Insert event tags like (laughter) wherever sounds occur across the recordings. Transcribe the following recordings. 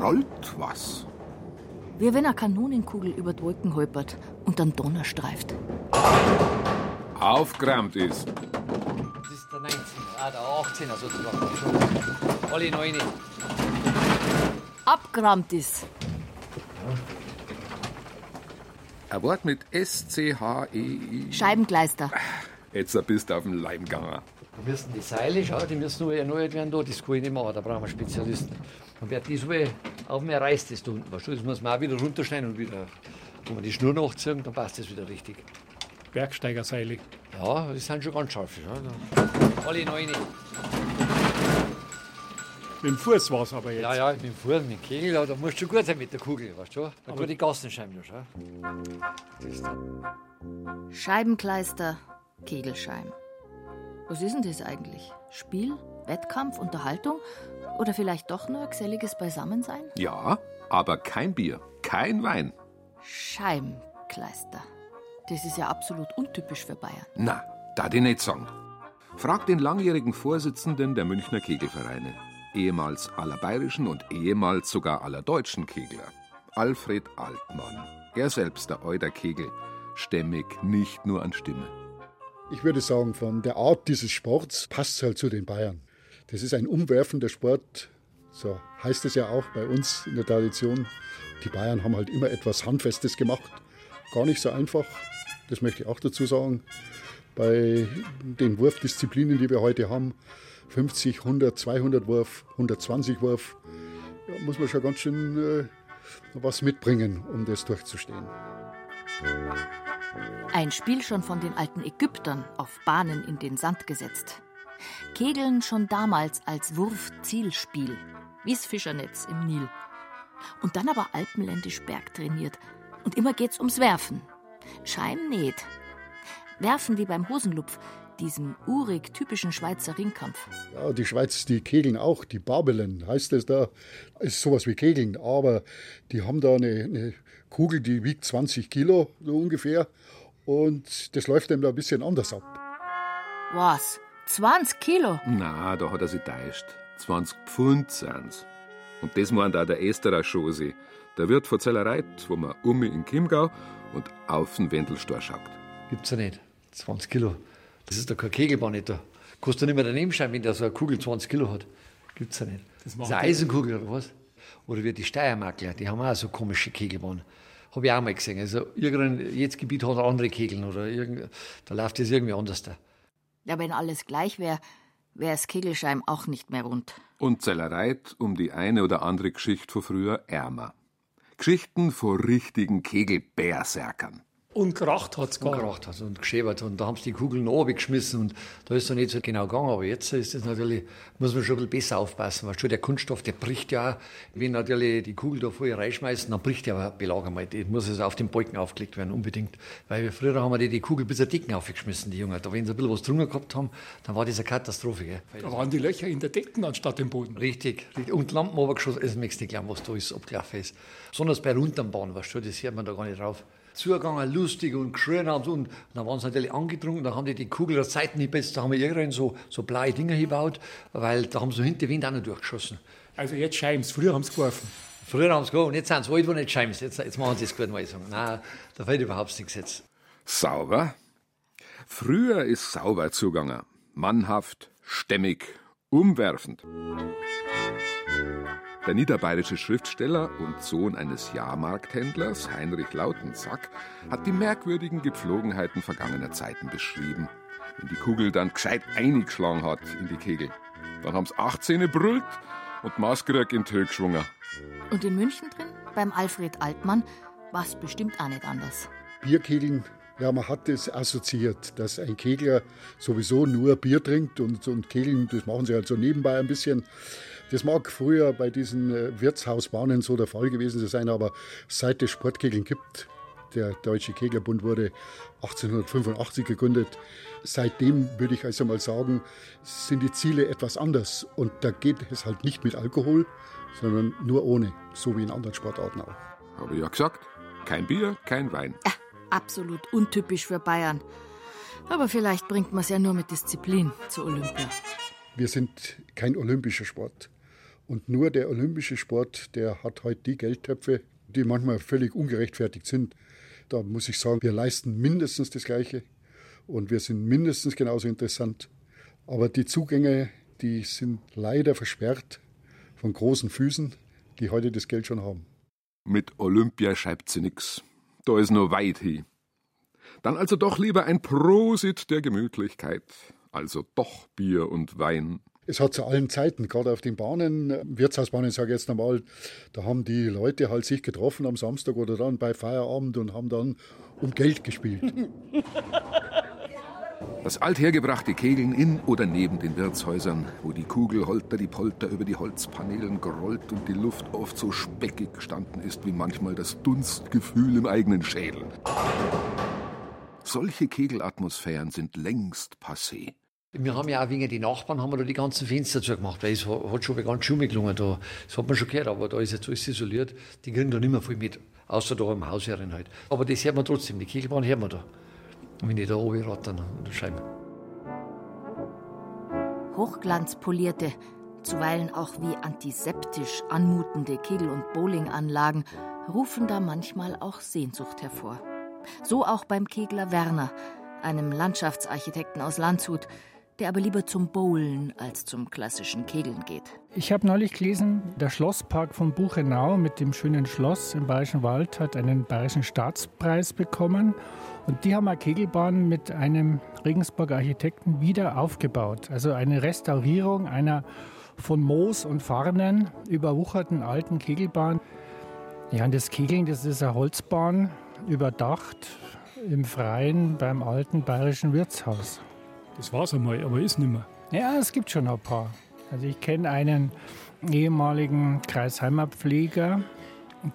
rollt was. Wie wenn eine Kanonenkugel über die Wolken holpert und dann Donner streift. Aufgeräumt ist. Das ist der 19, ah, der 18er sozusagen. Alle 9. Abgerammt ist. Ein Wort mit S-C-H-E-I. Scheibenkleister. Jetzt bist du auf dem Leim gegangen. Da müssen die Seile, schau, die müssen nur erneuert werden da. Das kann ich nicht machen, da brauchen wir Spezialisten. Und wer die so auf mir reißt, das da unten, weißt du, das muss man auch wieder runterschneiden und wieder, wenn wir die Schnur nachziehen, dann passt das wieder richtig. Bergsteigerseile. Ja, die sind schon ganz scharf. Ja. Alle neun. Mit dem Fuß war es aber jetzt. Ja, ja, mit dem Fuß, mit dem Kegel, da musst du schon gut sein mit der Kugel, weißt du? Da kann die Gassenscheiben noch, schau. Scheibenkleister, Kegelscheim. Was ist denn das eigentlich? Spiel, Wettkampf, Unterhaltung oder vielleicht doch nur geselliges Beisammensein? Ja, aber kein Bier, kein Wein. Scheibenkleister. Das ist ja absolut untypisch für Bayern. Na, da die nicht sagen. Frag den langjährigen Vorsitzenden der Münchner Kegelvereine, ehemals aller bayerischen und ehemals sogar aller deutschen Kegler, Alfred Altmann. Er selbst, der Euder Kegel, stämmig nicht nur an Stimme. Ich würde sagen, von der Art dieses Sports passt es halt zu den Bayern. Das ist ein umwerfender Sport, so heißt es ja auch bei uns in der Tradition. Die Bayern haben halt immer etwas Handfestes gemacht. Gar nicht so einfach, das möchte ich auch dazu sagen. Bei den Wurfdisziplinen, die wir heute haben, 50, 100, 200 Wurf, 120 Wurf, ja, muss man schon ganz schön äh, was mitbringen, um das durchzustehen. Ein Spiel schon von den alten Ägyptern auf Bahnen in den Sand gesetzt. Kegeln schon damals als Wurf-Zielspiel, wie's Fischernetz im Nil. Und dann aber alpenländisch bergtrainiert. Und immer geht's ums Werfen. Scheim nicht. Werfen wie beim Hosenlupf, diesem urig typischen Schweizer Ringkampf. Ja, die Schweiz, die kegeln auch, die Babelen heißt es da, ist sowas wie Kegeln, aber die haben da eine, eine Kugel, die wiegt 20 Kilo, so ungefähr, und das läuft dem da ein bisschen anders ab. Was? 20 Kilo? Na, da hat er sich täuscht. 20 Pfund sind's. Und das meint auch der Esterer Schosi, der Wirt von Zellereit, wo man um in Chiemgau und auf den Wendelstor schaut. Gibt's ja nicht. 20 Kilo. Das ist doch kein Kegelbahn nicht da. Kannst du nicht mehr daneben schauen, wenn der so eine Kugel 20 Kilo hat. Gibt's ja nicht. Das, das ist eine Eisenkugel oder was? Oder wie die Steiermarkler, die haben auch so komische Kegelbahnen. Habe ich auch mal gesehen. Also irgendein, jedes Gebiet hat andere Kegeln oder irgend, da läuft das irgendwie anders da. Ja, wenn alles gleich wäre, wäre das Kegelscheim auch nicht mehr rund. Und Zellereit um die eine oder andere Geschichte von früher ärmer. Geschichten von richtigen Kegelbärserkern. Und geracht hat's gar. Und geracht hat's und geschäbert. Und da haben sie die Kugeln runtergeschmissen und da ist es nicht so genau gegangen. Aber jetzt ist es natürlich, muss man schon ein bisschen besser aufpassen. Weil schon der Kunststoff, der bricht ja, wenn natürlich die Kugel da voll reinschmeißen, dann bricht ja ein Belag einmal. Die muss also auf den Balken aufgelegt werden, unbedingt. Weil wir früher haben wir die, die Kugel bis der Decken aufgeschmissen, die Jungen. Da, wenn sie ein bisschen was drunter gehabt haben, dann war das eine Katastrophe. Gell? Da waren die Löcher in der Decken anstatt im Boden. Richtig, richtig. Und Lampen runtergeschossen, das merkst du nicht, was da ist, abgelaufen ist. Besonders bei Runterbahn, weißt du, das sieht man da gar nicht drauf zugegangen, lustig und geschrien haben. Und dann waren sie natürlich angetrunken, dann haben die die Kugel der Seiten nicht besser, da haben wir irgendwann so, so blaue Dinger gebaut, weil da haben sie hinter Wind auch noch durchgeschossen. Also jetzt Scheims, früher haben sie geworfen. Früher haben sie geworfen, jetzt sind sie alt, wo nicht Scheims. Jetzt, jetzt machen sie es gut, mal sagen. Nein, da fällt überhaupt nichts jetzt. Sauber? Früher ist sauber zugegangen. Mannhaft, stämmig, umwerfend. Der niederbayerische Schriftsteller und Sohn eines Jahrmarkthändlers, Heinrich Lautensack, hat die merkwürdigen Gepflogenheiten vergangener Zeiten beschrieben. Wenn die Kugel dann gescheit eingeschlagen hat in die Kegel. Dann haben's 18 brüllt und Maskeröck in Tö geschwungen. Und in München drin, beim Alfred Altmann, war's bestimmt auch nicht anders. Bierkegeln ja, man hat das assoziiert, dass ein Kegler sowieso nur Bier trinkt und, und Kegeln, das machen sie halt so nebenbei ein bisschen. Das mag früher bei diesen äh, Wirtshausbahnen so der Fall gewesen sein, aber seit es Sportkegeln gibt, der Deutsche Keglerbund wurde 1885 gegründet. Seitdem würde ich also mal sagen, sind die Ziele etwas anders. Und da geht es halt nicht mit Alkohol, sondern nur ohne, so wie in anderen Sportarten auch. Habe ich ja gesagt. Kein Bier, kein Wein. Ja, absolut untypisch für Bayern. Aber vielleicht bringt man es ja nur mit Disziplin zur Olympia. Wir sind kein olympischer Sport. Und nur der olympische Sport, der hat heute die Geldtöpfe, die manchmal völlig ungerechtfertigt sind. Da muss ich sagen, wir leisten mindestens das Gleiche und wir sind mindestens genauso interessant. Aber die Zugänge, die sind leider versperrt von großen Füßen, die heute das Geld schon haben. Mit Olympia schreibt sie nix. Da ist nur weit hin. Dann also doch lieber ein Prosit der Gemütlichkeit, also doch Bier und Wein. Es hat zu allen Zeiten, gerade auf den Bahnen, Wirtshausbahnen sage ich jetzt einmal, da haben die Leute halt sich getroffen am Samstag oder dann bei Feierabend und haben dann um Geld gespielt. (laughs) Das althergebrachte Kegeln in oder neben den Wirtshäusern, wo die Kugel holter die Polter über die Holzpaneelen gerollt und die Luft oft so speckig gestanden ist wie manchmal das Dunstgefühl im eigenen Schädel. Solche Kegelatmosphären sind längst passé. Wir haben ja auch wegen den Nachbarn haben wir da die ganzen Fenster zugemacht, weil es hat schon ganz schön gelungen da. Das hat man schon gehört, aber da ist jetzt alles isoliert. Die kriegen da nicht mehr viel mit, außer da im Hausherren halt. Aber das hört man trotzdem, die Kegelbahn hört man da. wenn ich da oben rattern der Scheibe. Hochglanzpolierte, zuweilen auch wie antiseptisch anmutende Kegel- und Bowlinganlagen rufen da manchmal auch Sehnsucht hervor. So auch beim Kegler Werner, einem Landschaftsarchitekten aus Landshut, der aber lieber zum Bowlen als zum klassischen Kegeln geht. Ich habe neulich gelesen, der Schlosspark von Buchenau mit dem schönen Schloss im Bayerischen Wald hat einen Bayerischen Staatspreis bekommen. Und die haben eine Kegelbahn mit einem Regensburger Architekten wieder aufgebaut. Also eine Restaurierung einer von Moos und Farnen überwucherten alten Kegelbahn. Ja, und das Kegeln, das ist eine Holzbahn, überdacht im Freien beim alten bayerischen Wirtshaus. Das war's einmal, aber ist nicht mehr. Ja, es gibt schon ein paar. Also ich kenne einen ehemaligen Kreisheimer-Pfleger,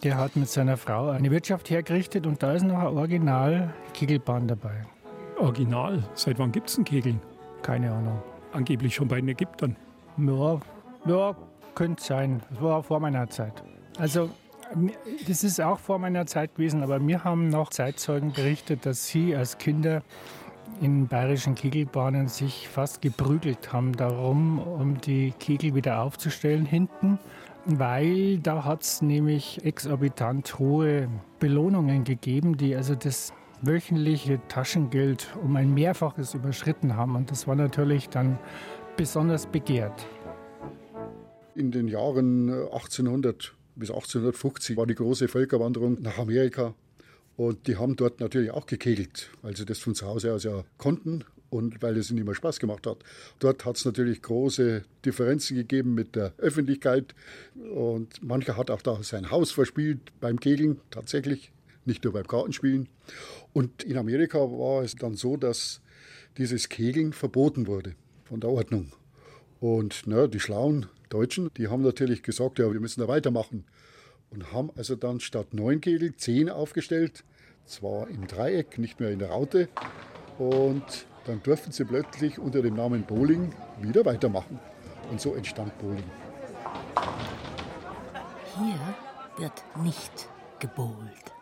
der hat mit seiner Frau eine Wirtschaft hergerichtet und da ist noch ein Original-Kegelbahn dabei. Original? Seit wann gibt's denn Kegeln? Keine Ahnung. Angeblich schon bei den Ägyptern. Ja, ja könnte sein. Das war vor meiner Zeit. Also das ist auch vor meiner Zeit gewesen, aber wir haben noch Zeitzeugen berichtet, dass sie als Kinder in bayerischen Kegelbahnen sich fast geprügelt haben darum, um die Kegel wieder aufzustellen hinten, weil da hat es nämlich exorbitant hohe Belohnungen gegeben, die also das wöchentliche Taschengeld um ein Mehrfaches überschritten haben. Und das war natürlich dann besonders begehrt. In den Jahren 1800 bis 1850 war die große Völkerwanderung nach Amerika. Und die haben dort natürlich auch gekegelt, weil sie das von zu Hause aus ja konnten und weil es ihnen immer Spaß gemacht hat. Dort hat es natürlich große Differenzen gegeben mit der Öffentlichkeit und mancher hat auch da sein Haus verspielt beim Kegeln tatsächlich, nicht nur beim Kartenspielen. Und in Amerika war es dann so, dass dieses Kegeln verboten wurde von der Ordnung. Und na, die schlauen Deutschen, die haben natürlich gesagt, ja, wir müssen da weitermachen. Und haben also dann statt neun Kegel zehn aufgestellt, zwar im Dreieck, nicht mehr in der Raute. Und dann durften sie plötzlich unter dem Namen Bowling wieder weitermachen. Und so entstand Bowling. Hier wird nicht gebowlt.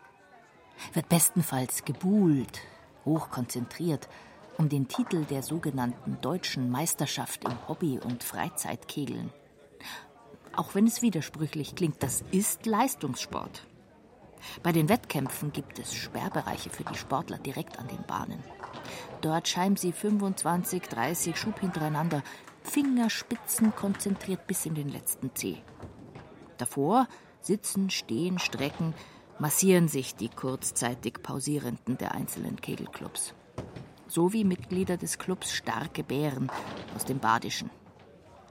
Wird bestenfalls gebuhlt, hochkonzentriert, um den Titel der sogenannten deutschen Meisterschaft im Hobby- und Freizeitkegeln. Auch wenn es widersprüchlich klingt, das ist Leistungssport. Bei den Wettkämpfen gibt es Sperrbereiche für die Sportler direkt an den Bahnen. Dort scheiben sie 25, 30 Schub hintereinander, Fingerspitzen konzentriert bis in den letzten Zeh. Davor sitzen, stehen, strecken, massieren sich die kurzzeitig Pausierenden der einzelnen Kegelclubs. So wie Mitglieder des Clubs Starke Bären aus dem Badischen.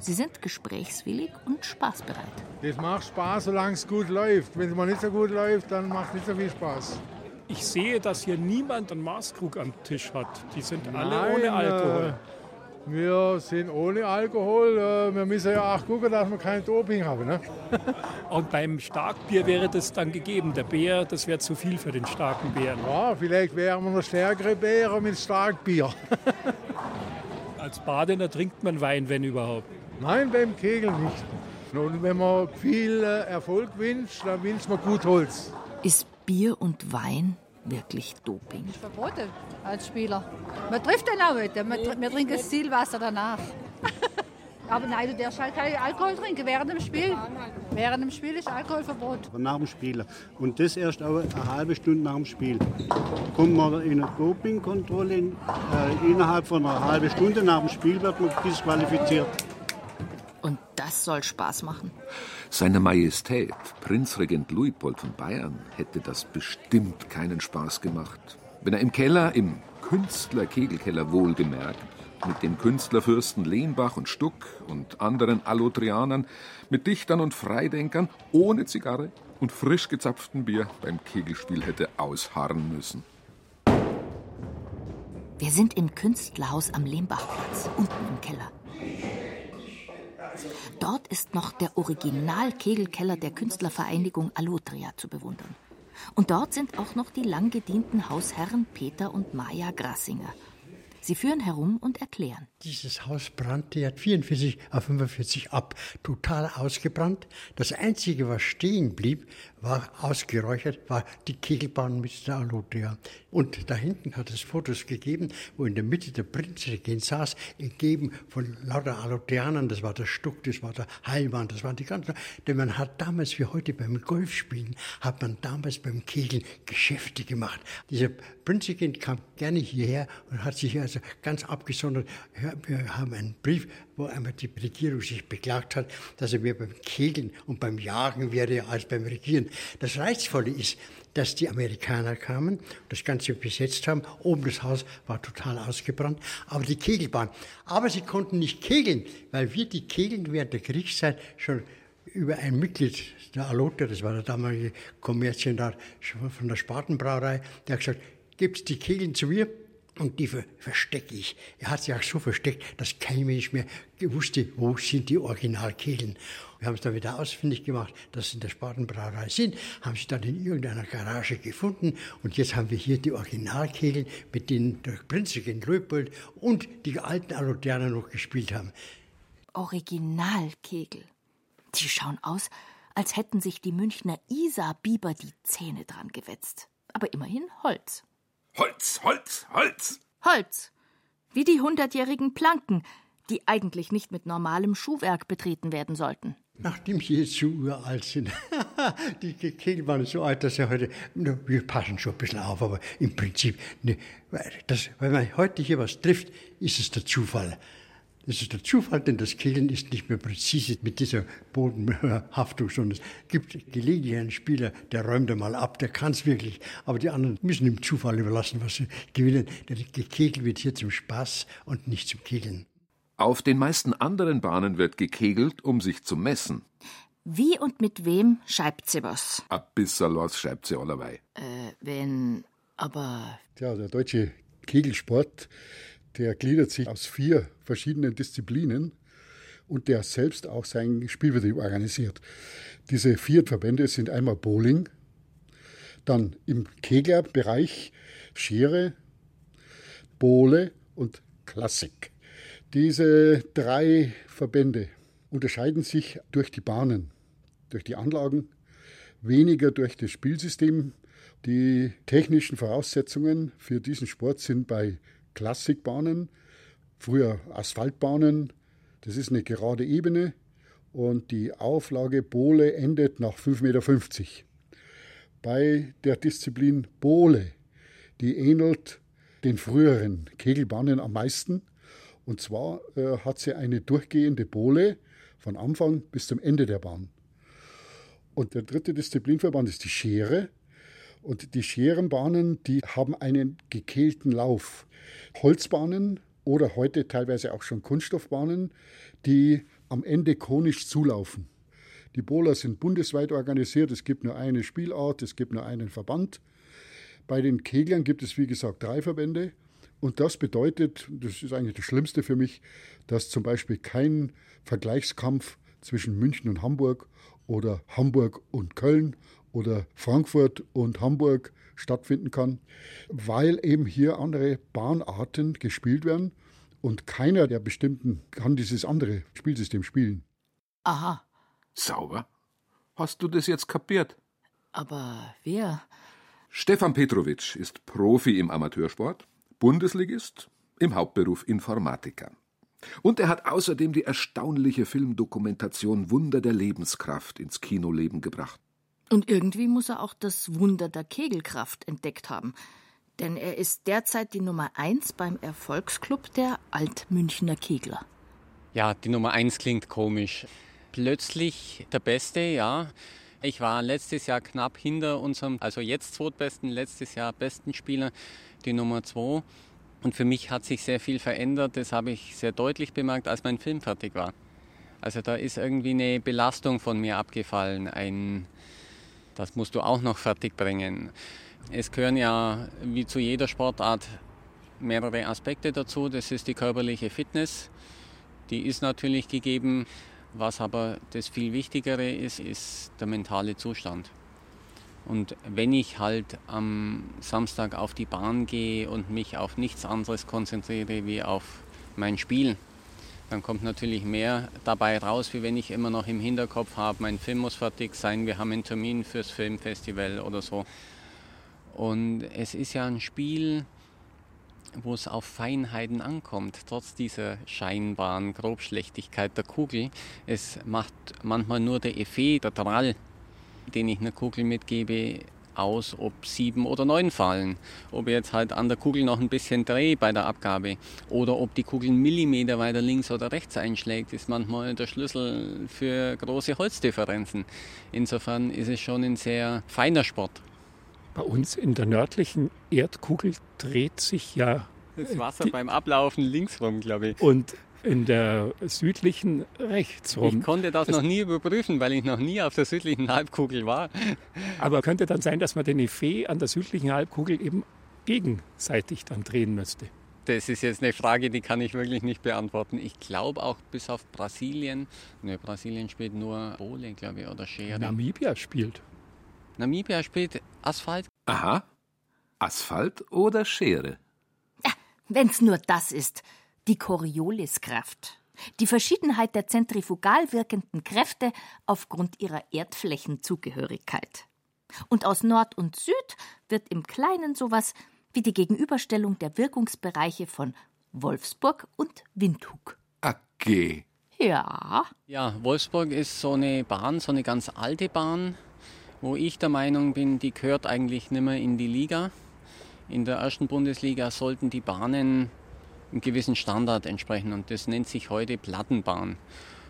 Sie sind gesprächswillig und spaßbereit. Das macht Spaß, solange es gut läuft. Wenn es mal nicht so gut läuft, dann macht es nicht so viel Spaß. Ich sehe, dass hier niemand einen Maßkrug am Tisch hat. Die sind alle Nein, ohne Alkohol. Äh, wir sind ohne Alkohol. Äh, wir müssen ja auch gucken, dass wir kein Doping haben. Ne? (laughs) Und beim Starkbier wäre das dann gegeben. Der Bär, das wäre zu viel für den starken Bären. Ja, vielleicht wären wir noch stärkere Bären mit Starkbier. (laughs) Als Badener trinkt man Wein, wenn überhaupt. Nein, beim Kegeln nicht. Und wenn man viel äh, Erfolg wünscht, dann wünscht man gut Holz. Ist Bier und Wein wirklich Doping? Verboten als Spieler. Man trifft den auch nicht. Man, wir trinken Zielwasser danach. (laughs) Aber nein, du darfst halt keinen Alkohol trinken während dem Spiel. Während dem Spiel ist Alkoholverbot. Nach dem Spiel. Und das erst auch eine halbe Stunde nach dem Spiel. Kommt man in eine Dopingkontrolle, äh, innerhalb von einer halben Stunde nach dem Spiel wird man disqualifiziert. Das soll Spaß machen. Seine Majestät, Prinzregent Luitpold von Bayern, hätte das bestimmt keinen Spaß gemacht. Wenn er im Keller, im Künstler-Kegelkeller wohlgemerkt, mit dem Künstlerfürsten Lehnbach und Stuck und anderen Allotrianern, mit Dichtern und Freidenkern, ohne Zigarre und frisch gezapftem Bier beim Kegelspiel hätte ausharren müssen. Wir sind im Künstlerhaus am Lehmbachplatz, unten im Keller. Dort ist noch der Original-Kegelkeller der Künstlervereinigung Allotria zu bewundern. Und dort sind auch noch die lang gedienten Hausherren Peter und Maja Grassinger. Sie führen herum und erklären. Dieses Haus brannte ja 44 auf 45 ab, total ausgebrannt. Das Einzige, was stehen blieb, war ausgeräuchert, war die Kegelbahn mit der Alodria. Und da hinten hat es Fotos gegeben, wo in der Mitte der Prinzregent saß, umgeben von lauter Alodrianern. Das war der Stuck, das war der Heilmann, das waren die ganzen. Denn man hat damals, wie heute beim Golfspielen, hat man damals beim Kegeln Geschäfte gemacht. Dieser Prinzregent kam gerne hierher und hat sich also ganz abgesondert. Wir haben einen Brief, wo einmal die Regierung sich beklagt hat, dass er mehr beim Kegeln und beim Jagen wäre als beim Regieren. Das Reizvolle ist, dass die Amerikaner kamen, das Ganze besetzt haben. Oben das Haus war total ausgebrannt, aber die Kegelbahn. Aber sie konnten nicht kegeln, weil wir die Kegeln während der Kriegszeit schon über ein Mitglied der Alote, das war der damalige Kommerzienrat von der Spatenbrauerei, der hat gesagt, gebt die Kegeln zu mir, und die verstecke ich. Er hat sich auch so versteckt, dass kein Mensch mehr wusste, wo sind die Originalkehlen. Wir haben es dann wieder ausfindig gemacht, dass sie in der Spatenbrauerei sind, haben sie dann in irgendeiner Garage gefunden und jetzt haben wir hier die Originalkehlen, mit denen der Prinzregent Leopold und die alten Alodianer noch gespielt haben. Originalkegel. Die schauen aus, als hätten sich die Münchner Isar-Biber die Zähne dran gewetzt. Aber immerhin Holz. Holz, Holz, Holz. Holz. Wie die hundertjährigen Planken, die eigentlich nicht mit normalem Schuhwerk betreten werden sollten. Nachdem sie jetzt so uralt sind, (laughs) die Kegel waren so alt, dass sie heute, wir passen schon ein bisschen auf, aber im Prinzip, ne, das, wenn man heute hier was trifft, ist es der Zufall. Das ist der Zufall, denn das Kegeln ist nicht mehr präzise mit dieser Bodenhaftung, sondern es gibt gelegentlich einen Spieler, der räumt einmal ab, der kann es wirklich, aber die anderen müssen dem Zufall überlassen, was sie gewinnen. Der Gekegel wird hier zum Spaß und nicht zum Kegeln. Auf den meisten anderen Bahnen wird gekegelt, um sich zu messen. Wie und mit wem schreibt sie was? A bissel was schreibt sie allerweil. Äh, wenn, aber. Ja, der deutsche Kegelsport der gliedert sich aus vier verschiedenen Disziplinen und der selbst auch seinen Spielbetrieb organisiert. Diese vier Verbände sind einmal Bowling, dann im Keglerbereich Schere, Bowle und Klassik. Diese drei Verbände unterscheiden sich durch die Bahnen, durch die Anlagen, weniger durch das Spielsystem. Die technischen Voraussetzungen für diesen Sport sind bei Klassikbahnen, früher Asphaltbahnen. Das ist eine gerade Ebene und die Auflage Bohle endet nach 5,50 Meter. Bei der Disziplin Bohle, die ähnelt den früheren Kegelbahnen am meisten. Und zwar äh, hat sie eine durchgehende Bohle von Anfang bis zum Ende der Bahn. Und der dritte Disziplinverband ist die Schere. Und die Scherenbahnen, die haben einen gekehlten Lauf. Holzbahnen oder heute teilweise auch schon Kunststoffbahnen, die am Ende konisch zulaufen. Die Bowler sind bundesweit organisiert, es gibt nur eine Spielart, es gibt nur einen Verband. Bei den Keglern gibt es, wie gesagt, drei Verbände. Und das bedeutet, das ist eigentlich das Schlimmste für mich, dass zum Beispiel kein Vergleichskampf zwischen München und Hamburg oder Hamburg und Köln oder Frankfurt und Hamburg stattfinden kann, weil eben hier andere Bahnarten gespielt werden und keiner der bestimmten kann dieses andere Spielsystem spielen. Aha. Sauber. Hast du das jetzt kapiert? Aber wer? Stefan Petrovic ist Profi im Amateursport, Bundesligist, im Hauptberuf Informatiker. Und er hat außerdem die erstaunliche Filmdokumentation Wunder der Lebenskraft ins Kinoleben gebracht. Und irgendwie muss er auch das Wunder der Kegelkraft entdeckt haben. Denn er ist derzeit die Nummer eins beim Erfolgsclub der Altmünchner Kegler. Ja, die Nummer eins klingt komisch. Plötzlich der Beste, ja. Ich war letztes Jahr knapp hinter unserem, also jetzt zweitbesten, letztes Jahr besten Spieler, die Nummer zwei. Und für mich hat sich sehr viel verändert. Das habe ich sehr deutlich bemerkt, als mein Film fertig war. Also da ist irgendwie eine Belastung von mir abgefallen. Ein, das musst du auch noch fertig bringen. Es gehören ja wie zu jeder Sportart mehrere Aspekte dazu. Das ist die körperliche Fitness. Die ist natürlich gegeben. Was aber das viel Wichtigere ist, ist der mentale Zustand. Und wenn ich halt am Samstag auf die Bahn gehe und mich auf nichts anderes konzentriere wie auf mein Spiel, dann kommt natürlich mehr dabei raus, wie wenn ich immer noch im Hinterkopf habe, mein Film muss fertig sein, wir haben einen Termin fürs Filmfestival oder so. Und es ist ja ein Spiel, wo es auf Feinheiten ankommt, trotz dieser scheinbaren Grobschlechtigkeit der Kugel. Es macht manchmal nur der Effet, der Drall, den ich einer Kugel mitgebe, aus, ob sieben oder neun fallen. Ob ich jetzt halt an der Kugel noch ein bisschen drehe bei der Abgabe oder ob die Kugel einen Millimeter weiter links oder rechts einschlägt, ist manchmal der Schlüssel für große Holzdifferenzen. Insofern ist es schon ein sehr feiner Sport. Bei uns in der nördlichen Erdkugel dreht sich ja das Wasser beim Ablaufen links rum, glaube ich. Und in der südlichen rechts rum. Ich konnte das, das noch nie überprüfen, weil ich noch nie auf der südlichen Halbkugel war. (laughs) Aber könnte dann sein, dass man den Effet an der südlichen Halbkugel eben gegenseitig dann drehen müsste? Das ist jetzt eine Frage, die kann ich wirklich nicht beantworten. Ich glaube auch bis auf Brasilien, ne, Brasilien spielt nur Bowling, glaube ich, oder Schere. Namibia spielt. Namibia spielt Asphalt. Aha. Asphalt oder Schere? Ja, wenn's nur das ist. Die Corioliskraft. Die Verschiedenheit der zentrifugal wirkenden Kräfte aufgrund ihrer Erdflächenzugehörigkeit. Und aus Nord und Süd wird im Kleinen sowas wie die Gegenüberstellung der Wirkungsbereiche von Wolfsburg und Windhuk. Okay. Ja. Ja, Wolfsburg ist so eine Bahn, so eine ganz alte Bahn, wo ich der Meinung bin, die gehört eigentlich nicht mehr in die Liga. In der ersten Bundesliga sollten die Bahnen einem gewissen Standard entsprechen und das nennt sich heute Plattenbahn.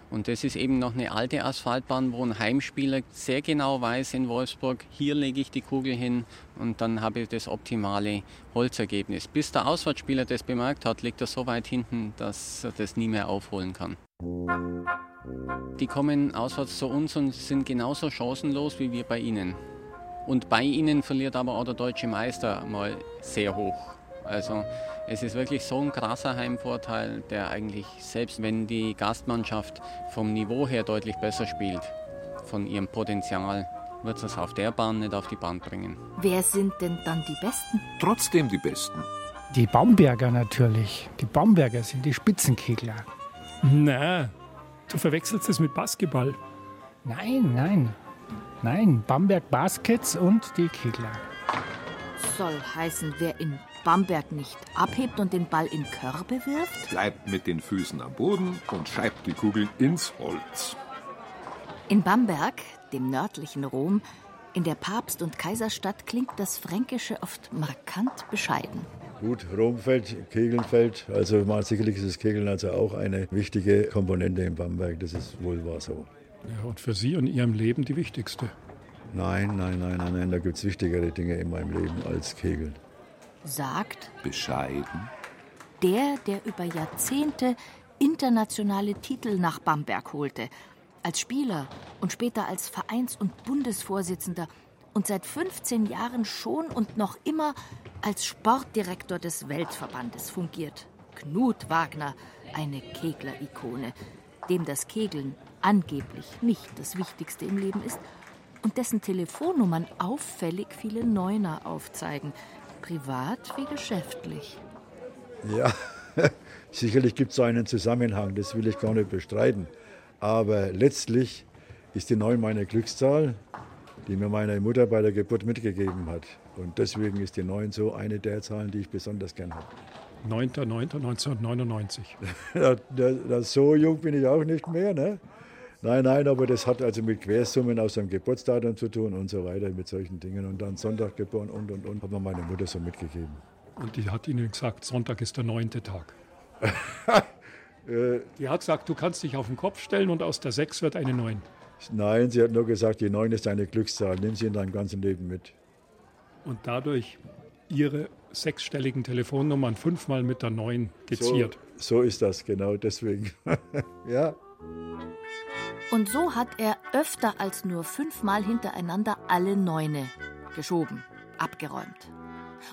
Und das ist eben noch eine alte Asphaltbahn, wo ein Heimspieler sehr genau weiß in Wolfsburg, hier lege ich die Kugel hin und dann habe ich das optimale Holzergebnis. Bis der Auswärtsspieler das bemerkt hat, liegt er so weit hinten, dass er das nie mehr aufholen kann. Die kommen auswärts zu uns und sind genauso chancenlos wie wir bei ihnen. Und bei ihnen verliert aber auch der deutsche Meister mal sehr hoch. Also es ist wirklich so ein krasser Heimvorteil, der eigentlich, selbst wenn die Gastmannschaft vom Niveau her deutlich besser spielt, von ihrem Potenzial, wird es auf der Bahn nicht auf die Bahn bringen. Wer sind denn dann die Besten? Trotzdem die Besten. Die Bamberger natürlich. Die Bamberger sind die Spitzenkegler. Na, du verwechselst es mit Basketball. Nein, nein. Nein, Bamberg Baskets und die Kegler. Soll heißen, wer in Bamberg nicht abhebt und den Ball in Körbe wirft? Bleibt mit den Füßen am Boden und schreibt die Kugel ins Holz. In Bamberg, dem nördlichen Rom, in der Papst- und Kaiserstadt klingt das Fränkische oft markant bescheiden. Gut, Rom fällt, Kegeln fällt. Also mal sicherlich ist das Kegeln also auch eine wichtige Komponente in Bamberg. Das ist wohl wahr so. Ja, und für Sie und Ihrem Leben die wichtigste. Nein, nein, nein, nein, nein. Da gibt es wichtigere Dinge in meinem Leben als Kegeln. Sagt bescheiden der, der über Jahrzehnte internationale Titel nach Bamberg holte. Als Spieler und später als Vereins- und Bundesvorsitzender und seit 15 Jahren schon und noch immer als Sportdirektor des Weltverbandes fungiert. Knut Wagner, eine Kegler-Ikone, dem das Kegeln angeblich nicht das Wichtigste im Leben ist und dessen Telefonnummern auffällig viele Neuner aufzeigen, privat wie geschäftlich. Ja, (laughs) sicherlich gibt es so einen Zusammenhang, das will ich gar nicht bestreiten. Aber letztlich ist die 9 meine Glückszahl, die mir meine Mutter bei der Geburt mitgegeben hat. Und deswegen ist die 9 so eine der Zahlen, die ich besonders gern habe. 9.9.1999. (laughs) Ja, das, so jung bin ich auch nicht mehr. Ne? Nein, nein, aber das hat also mit Quersummen aus dem Geburtsdatum zu tun und so weiter, mit solchen Dingen. Und dann Sonntag geboren und, und, und, hat mir meine Mutter so mitgegeben. Und die hat Ihnen gesagt, Sonntag ist der neunte Tag. (laughs) die hat gesagt, du kannst dich auf den Kopf stellen und aus der sechs wird eine neun. Nein, sie hat nur gesagt, die neun ist eine Glückszahl, nimm sie in deinem ganzen Leben mit. Und dadurch Ihre sechsstelligen Telefonnummern fünfmal mit der neun geziert. So, so ist das, genau deswegen. (laughs) ja. Und so hat er öfter als nur fünfmal hintereinander alle Neune geschoben, abgeräumt.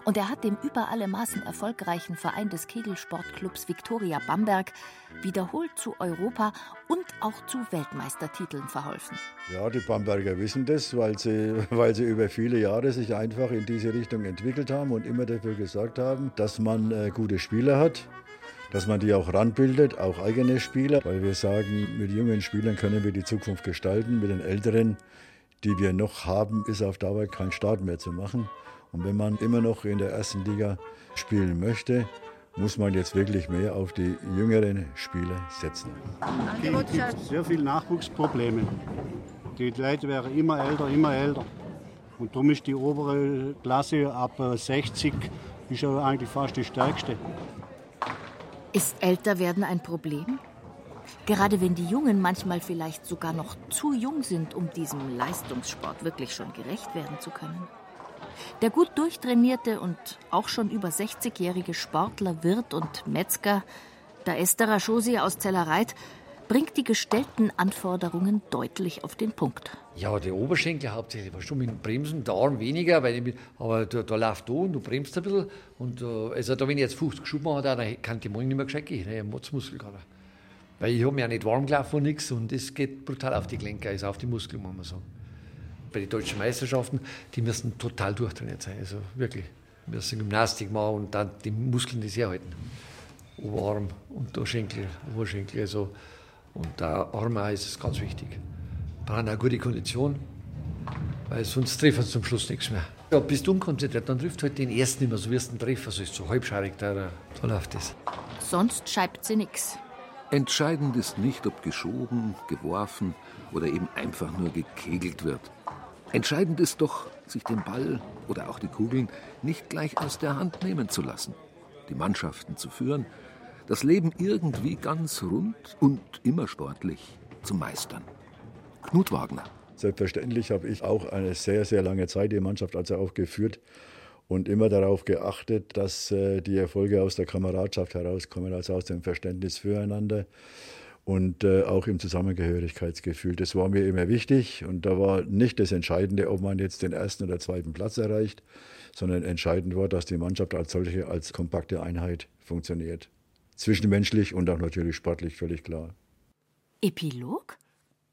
Und er hat dem über alle Maßen erfolgreichen Verein des Kegelsportclubs Viktoria Bamberg wiederholt zu Europa- und auch zu Weltmeistertiteln verholfen. Ja, die Bamberger wissen das, weil sie, (laughs) weil sie über viele Jahre sich einfach in diese Richtung entwickelt haben und immer dafür gesagt haben, dass man äh, gute Spieler hat, dass man die auch ranbildet, auch eigene Spieler, weil wir sagen, mit jungen Spielern können wir die Zukunft gestalten, mit den älteren, die wir noch haben, ist auf Dauer kein Start mehr zu machen. Und wenn man immer noch in der ersten Liga spielen möchte, muss man jetzt wirklich mehr auf die jüngeren Spieler setzen. Es gibt sehr viele Nachwuchsprobleme. Die Leute werden immer älter, immer älter. Und darum ist die obere Klasse ab 60 ist ja eigentlich fast die stärkste. Ist Älterwerden ein Problem? Gerade wenn die Jungen manchmal vielleicht sogar noch zu jung sind, um diesem Leistungssport wirklich schon gerecht werden zu können. Der gut durchtrainierte und auch schon über 60-jährige Sportler, Wirt und Metzger, der Esther Raschosi aus Zellerreit, bringt die gestellten Anforderungen deutlich auf den Punkt. Ja, der Oberschenkel hauptsächlich. Weißt du, mit dem Bremsen, der Arm weniger, weil ich, aber da, da läuft da und du bremst ein bisschen. Und, äh, also da, wenn ich jetzt 50 Schub mache, dann kann die Morgen nicht mehr gescheit gehen. Ich habe Motzmuskel gerade. Weil ich habe mich ja nicht warm gelaufen und nichts und das geht brutal auf die Gelenke, also auf die Muskeln, muss man sagen bei den deutschen Meisterschaften, die müssen total durchtrainiert sein. Also wirklich. Wir müssen Gymnastik machen und dann die Muskeln, die sie halten. Oberarm, Unterschenkel, Oberschenkel. Also. Und der Arm ist es ganz wichtig. Brauchen eine gute Kondition, weil sonst treffen sie zum Schluss nichts mehr. Ja, bist du unkonzentriert, dann trifft halt den ersten immer, so wirst du treffen, also ist so halbscharig, da, da läuft das. Sonst scheibt sie nichts. Entscheidend ist nicht, ob geschoben, geworfen oder eben einfach nur gekegelt wird. Entscheidend ist doch, sich den Ball oder auch die Kugeln nicht gleich aus der Hand nehmen zu lassen, die Mannschaften zu führen, das Leben irgendwie ganz rund und immer sportlich zu meistern. Knut Wagner. Selbstverständlich habe ich auch eine sehr, sehr lange Zeit die Mannschaft also auch geführt und immer darauf geachtet, dass äh, die Erfolge aus der Kameradschaft herauskommen, also aus dem Verständnis füreinander und äh, auch im Zusammengehörigkeitsgefühl. Das war mir immer wichtig und da war nicht das Entscheidende, ob man jetzt den ersten oder zweiten Platz erreicht, sondern entscheidend war, dass die Mannschaft als solche, als kompakte Einheit funktioniert. Zwischenmenschlich und auch natürlich sportlich, völlig klar. Epilog?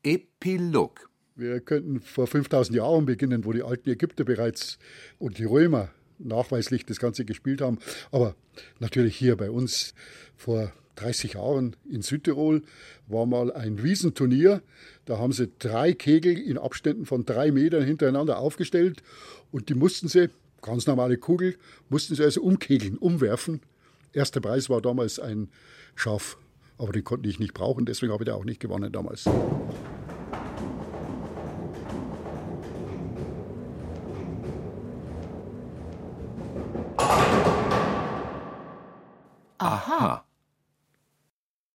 Epilog. Wir könnten vor 5000 Jahren beginnen, wo die alten Ägypter bereits und die Römer nachweislich das Ganze gespielt haben. Aber natürlich hier bei uns vor 30 Jahren in Südtirol war mal ein Riesenturnier. Da haben sie drei Kegel in Abständen von drei Metern hintereinander aufgestellt und die mussten sie, ganz normale Kugel, mussten sie also umkegeln, umwerfen. Erster Preis war damals ein Schaf, aber den konnte ich nicht brauchen, deswegen habe ich da auch nicht gewonnen damals.